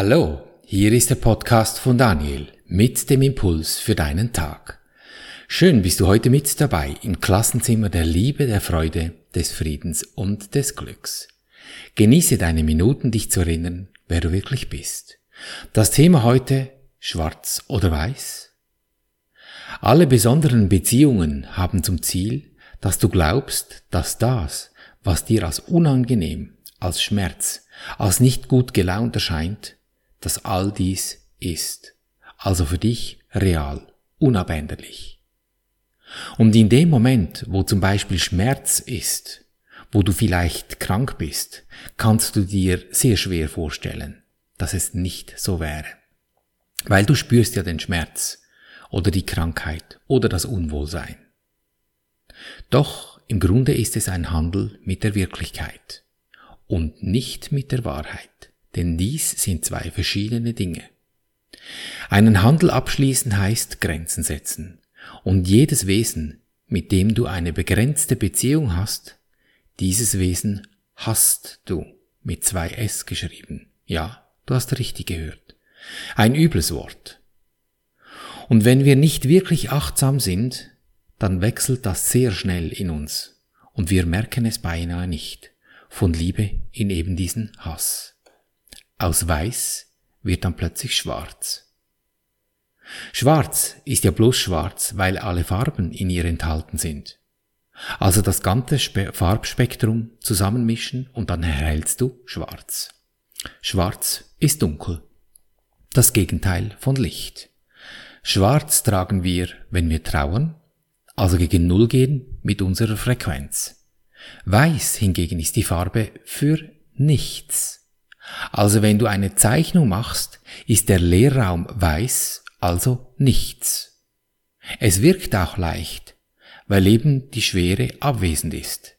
Hallo, hier ist der Podcast von Daniel mit dem Impuls für deinen Tag. Schön bist du heute mit dabei im Klassenzimmer der Liebe, der Freude, des Friedens und des Glücks. Genieße deine Minuten, dich zu erinnern, wer du wirklich bist. Das Thema heute Schwarz oder Weiß? Alle besonderen Beziehungen haben zum Ziel, dass du glaubst, dass das, was dir als unangenehm, als Schmerz, als nicht gut gelaunt erscheint, dass all dies ist, also für dich real, unabänderlich. Und in dem Moment, wo zum Beispiel Schmerz ist, wo du vielleicht krank bist, kannst du dir sehr schwer vorstellen, dass es nicht so wäre. Weil du spürst ja den Schmerz oder die Krankheit oder das Unwohlsein. Doch im Grunde ist es ein Handel mit der Wirklichkeit und nicht mit der Wahrheit denn dies sind zwei verschiedene Dinge. Einen Handel abschließen heißt Grenzen setzen. Und jedes Wesen, mit dem du eine begrenzte Beziehung hast, dieses Wesen hast du mit zwei S geschrieben. Ja, du hast richtig gehört. Ein übles Wort. Und wenn wir nicht wirklich achtsam sind, dann wechselt das sehr schnell in uns und wir merken es beinahe nicht. Von Liebe in eben diesen Hass. Aus weiß wird dann plötzlich schwarz. Schwarz ist ja bloß schwarz, weil alle Farben in ihr enthalten sind. Also das ganze Spe Farbspektrum zusammenmischen und dann erhältst du schwarz. Schwarz ist dunkel. Das Gegenteil von Licht. Schwarz tragen wir, wenn wir trauern, also gegen Null gehen mit unserer Frequenz. Weiß hingegen ist die Farbe für nichts. Also wenn du eine Zeichnung machst, ist der Leerraum weiß, also nichts. Es wirkt auch leicht, weil eben die Schwere abwesend ist.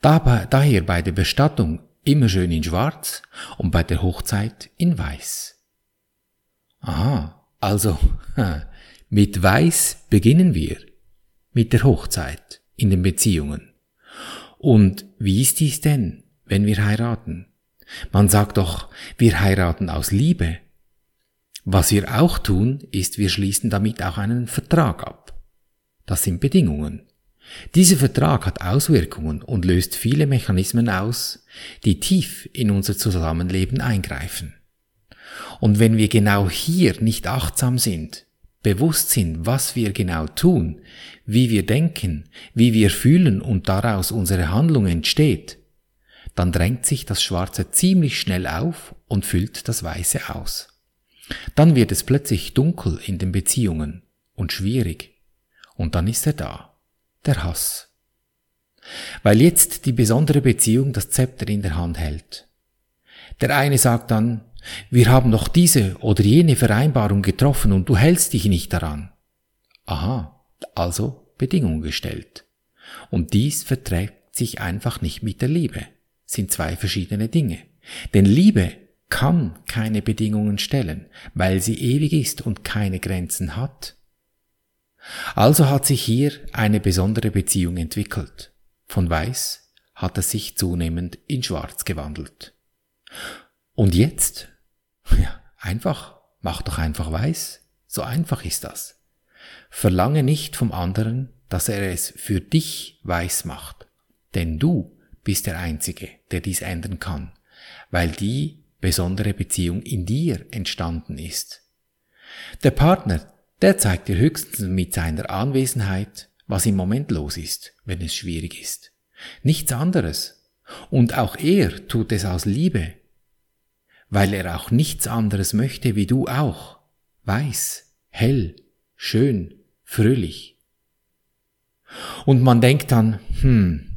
Dabei, daher bei der Bestattung immer schön in schwarz und bei der Hochzeit in weiß. Aha, also mit weiß beginnen wir, mit der Hochzeit in den Beziehungen. Und wie ist dies denn, wenn wir heiraten? Man sagt doch, wir heiraten aus Liebe. Was wir auch tun, ist, wir schließen damit auch einen Vertrag ab. Das sind Bedingungen. Dieser Vertrag hat Auswirkungen und löst viele Mechanismen aus, die tief in unser Zusammenleben eingreifen. Und wenn wir genau hier nicht achtsam sind, bewusst sind, was wir genau tun, wie wir denken, wie wir fühlen und daraus unsere Handlung entsteht, dann drängt sich das Schwarze ziemlich schnell auf und füllt das Weiße aus. Dann wird es plötzlich dunkel in den Beziehungen und schwierig. Und dann ist er da, der Hass. Weil jetzt die besondere Beziehung das Zepter in der Hand hält. Der eine sagt dann, wir haben doch diese oder jene Vereinbarung getroffen und du hältst dich nicht daran. Aha, also Bedingung gestellt. Und dies verträgt sich einfach nicht mit der Liebe sind zwei verschiedene Dinge. Denn Liebe kann keine Bedingungen stellen, weil sie ewig ist und keine Grenzen hat. Also hat sich hier eine besondere Beziehung entwickelt. Von weiß hat es sich zunehmend in schwarz gewandelt. Und jetzt? Ja, einfach. Mach doch einfach weiß. So einfach ist das. Verlange nicht vom anderen, dass er es für dich weiß macht. Denn du bist der Einzige, der dies ändern kann, weil die besondere Beziehung in dir entstanden ist. Der Partner, der zeigt dir höchstens mit seiner Anwesenheit, was im Moment los ist, wenn es schwierig ist. Nichts anderes. Und auch er tut es aus Liebe, weil er auch nichts anderes möchte wie du auch. Weiß, hell, schön, fröhlich. Und man denkt dann, hm,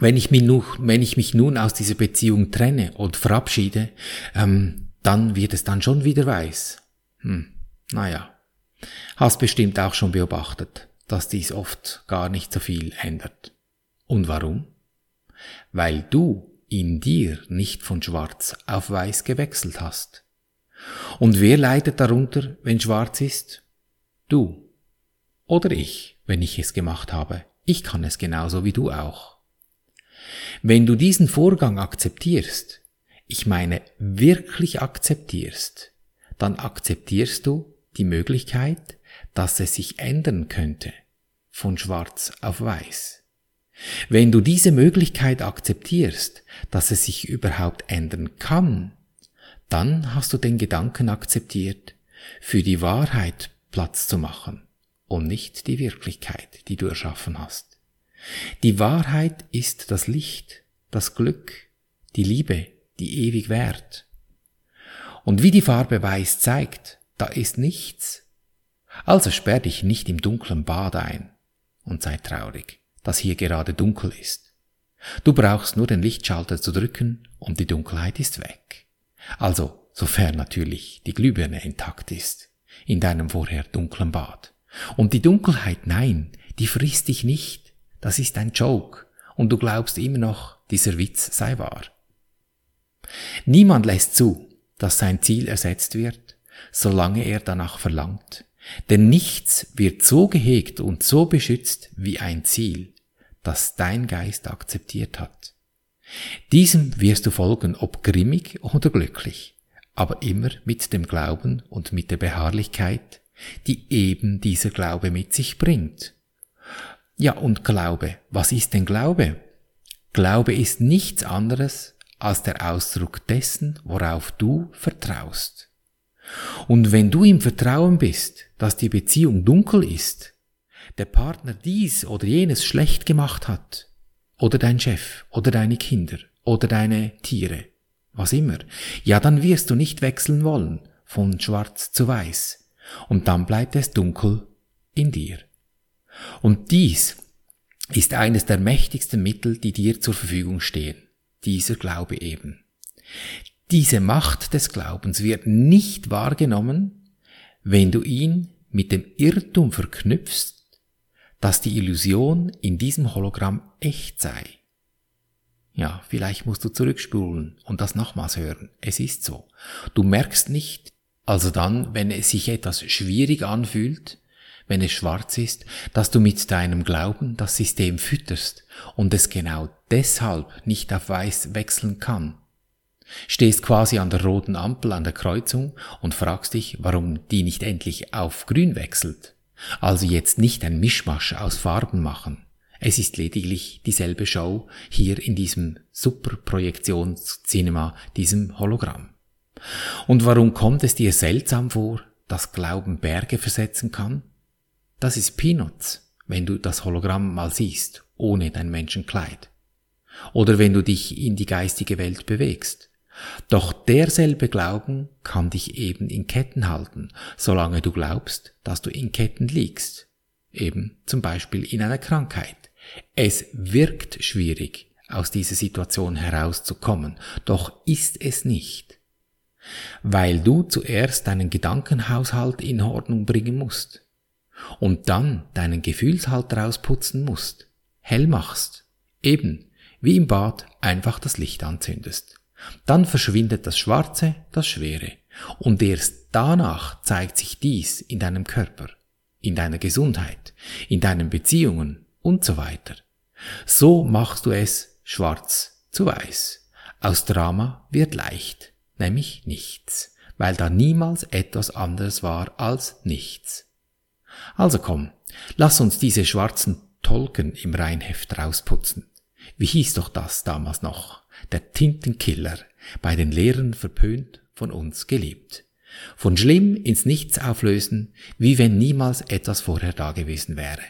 wenn ich, mich nun, wenn ich mich nun aus dieser Beziehung trenne und verabschiede, ähm, dann wird es dann schon wieder weiß. Hm, naja, hast bestimmt auch schon beobachtet, dass dies oft gar nicht so viel ändert. Und warum? Weil du in dir nicht von schwarz auf weiß gewechselt hast. Und wer leidet darunter, wenn schwarz ist? Du. Oder ich, wenn ich es gemacht habe. Ich kann es genauso wie du auch. Wenn du diesen Vorgang akzeptierst, ich meine wirklich akzeptierst, dann akzeptierst du die Möglichkeit, dass es sich ändern könnte von schwarz auf weiß. Wenn du diese Möglichkeit akzeptierst, dass es sich überhaupt ändern kann, dann hast du den Gedanken akzeptiert, für die Wahrheit Platz zu machen und nicht die Wirklichkeit, die du erschaffen hast. Die Wahrheit ist das Licht, das Glück, die Liebe, die ewig währt. Und wie die Farbe weiß zeigt, da ist nichts. Also sperr dich nicht im dunklen Bad ein und sei traurig, dass hier gerade dunkel ist. Du brauchst nur den Lichtschalter zu drücken und die Dunkelheit ist weg. Also, sofern natürlich die Glühbirne intakt ist, in deinem vorher dunklen Bad. Und die Dunkelheit, nein, die frisst dich nicht. Das ist ein Joke. Und du glaubst immer noch, dieser Witz sei wahr. Niemand lässt zu, dass sein Ziel ersetzt wird, solange er danach verlangt. Denn nichts wird so gehegt und so beschützt wie ein Ziel, das dein Geist akzeptiert hat. Diesem wirst du folgen, ob grimmig oder glücklich, aber immer mit dem Glauben und mit der Beharrlichkeit, die eben dieser Glaube mit sich bringt. Ja, und Glaube, was ist denn Glaube? Glaube ist nichts anderes als der Ausdruck dessen, worauf du vertraust. Und wenn du im Vertrauen bist, dass die Beziehung dunkel ist, der Partner dies oder jenes schlecht gemacht hat, oder dein Chef, oder deine Kinder, oder deine Tiere, was immer, ja dann wirst du nicht wechseln wollen von schwarz zu weiß, und dann bleibt es dunkel in dir. Und dies ist eines der mächtigsten Mittel, die dir zur Verfügung stehen, dieser Glaube eben. Diese Macht des Glaubens wird nicht wahrgenommen, wenn du ihn mit dem Irrtum verknüpfst, dass die Illusion in diesem Hologramm echt sei. Ja, vielleicht musst du zurückspulen und das nochmals hören. Es ist so. Du merkst nicht, also dann, wenn es sich etwas schwierig anfühlt, wenn es schwarz ist, dass du mit deinem Glauben das System fütterst und es genau deshalb nicht auf weiß wechseln kann. Stehst quasi an der roten Ampel an der Kreuzung und fragst dich, warum die nicht endlich auf grün wechselt. Also jetzt nicht ein Mischmasch aus Farben machen. Es ist lediglich dieselbe Show hier in diesem Superprojektionscinema, diesem Hologramm. Und warum kommt es dir seltsam vor, dass Glauben Berge versetzen kann? Das ist Peanuts, wenn du das Hologramm mal siehst, ohne dein Menschenkleid. Oder wenn du dich in die geistige Welt bewegst. Doch derselbe Glauben kann dich eben in Ketten halten, solange du glaubst, dass du in Ketten liegst. Eben zum Beispiel in einer Krankheit. Es wirkt schwierig, aus dieser Situation herauszukommen, doch ist es nicht. Weil du zuerst deinen Gedankenhaushalt in Ordnung bringen musst und dann deinen Gefühlshalt rausputzen musst, hell machst, eben wie im Bad einfach das Licht anzündest. Dann verschwindet das Schwarze, das Schwere, und erst danach zeigt sich dies in deinem Körper, in deiner Gesundheit, in deinen Beziehungen und so weiter. So machst du es schwarz zu weiß. Aus Drama wird leicht, nämlich nichts, weil da niemals etwas anderes war als nichts. Also komm, lass uns diese schwarzen Tolken im Reinheft rausputzen. Wie hieß doch das damals noch? Der Tintenkiller, bei den Lehrern verpönt, von uns geliebt. Von schlimm ins Nichts auflösen, wie wenn niemals etwas vorher dagewesen wäre.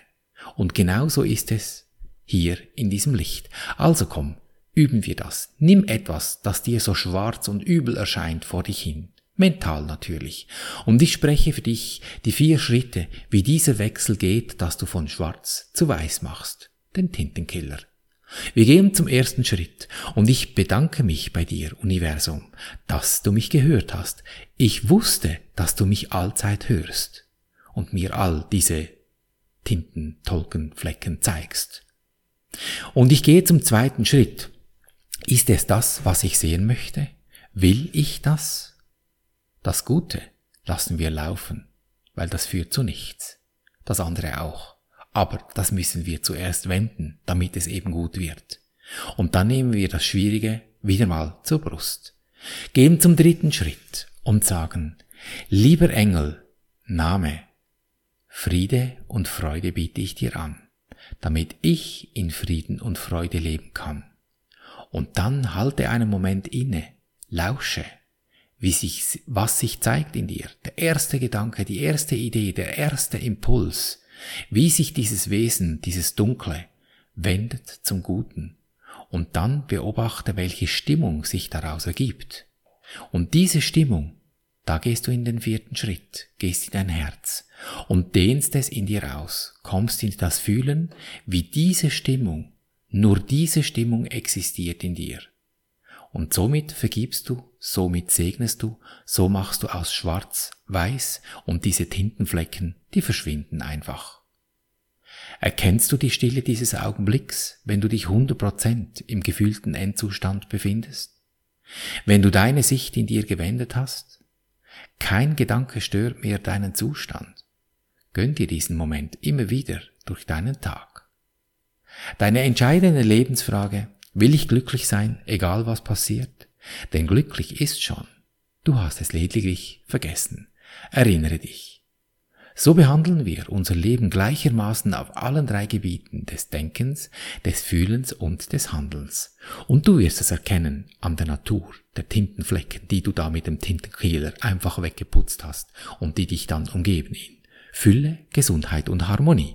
Und genau so ist es hier in diesem Licht. Also komm, üben wir das. Nimm etwas, das dir so schwarz und übel erscheint, vor dich hin. Mental natürlich. Und ich spreche für dich die vier Schritte, wie dieser Wechsel geht, dass du von schwarz zu weiß machst. Den Tintenkiller. Wir gehen zum ersten Schritt und ich bedanke mich bei dir, Universum, dass du mich gehört hast. Ich wusste, dass du mich allzeit hörst und mir all diese Tinten, Tolken, Flecken zeigst. Und ich gehe zum zweiten Schritt. Ist es das, was ich sehen möchte? Will ich das? Das Gute lassen wir laufen, weil das führt zu nichts. Das andere auch. Aber das müssen wir zuerst wenden, damit es eben gut wird. Und dann nehmen wir das Schwierige wieder mal zur Brust. gehen zum dritten Schritt und sagen, lieber Engel, Name, Friede und Freude biete ich dir an, damit ich in Frieden und Freude leben kann. Und dann halte einen Moment inne, lausche, wie sich, was sich zeigt in dir, der erste Gedanke, die erste Idee, der erste Impuls, wie sich dieses Wesen, dieses Dunkle, wendet zum Guten. Und dann beobachte, welche Stimmung sich daraus ergibt. Und diese Stimmung, da gehst du in den vierten Schritt, gehst in dein Herz und dehnst es in dir aus, kommst in das Fühlen, wie diese Stimmung, nur diese Stimmung existiert in dir. Und somit vergibst du, somit segnest du, so machst du aus Schwarz Weiß und diese Tintenflecken, die verschwinden einfach. Erkennst du die Stille dieses Augenblicks, wenn du dich 100% im gefühlten Endzustand befindest? Wenn du deine Sicht in dir gewendet hast? Kein Gedanke stört mehr deinen Zustand. Gönn dir diesen Moment immer wieder durch deinen Tag. Deine entscheidende Lebensfrage, will ich glücklich sein, egal was passiert? Denn glücklich ist schon. Du hast es lediglich vergessen. Erinnere dich. So behandeln wir unser Leben gleichermaßen auf allen drei Gebieten des Denkens, des Fühlens und des Handelns. Und du wirst es erkennen an der Natur, der Tintenflecken, die du da mit dem Tintenkehler einfach weggeputzt hast und die dich dann umgeben in Fülle, Gesundheit und Harmonie.